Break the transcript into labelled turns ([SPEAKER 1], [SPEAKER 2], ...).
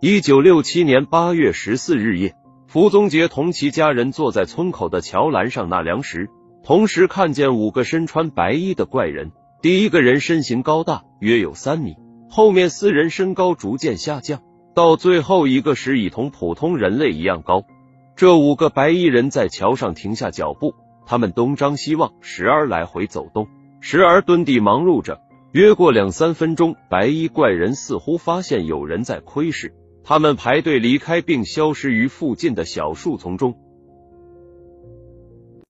[SPEAKER 1] 一九六七年八月十四日夜，福宗杰同其家人坐在村口的桥栏上纳凉时，同时看见五个身穿白衣的怪人。第一个人身形高大，约有三米，后面四人身高逐渐下降，到最后一个时已同普通人类一样高。这五个白衣人在桥上停下脚步，他们东张西望，时而来回走动，时而蹲地忙碌着。约过两三分钟，白衣怪人似乎发现有人在窥视，他们排队离开，并消失于附近的小树丛中。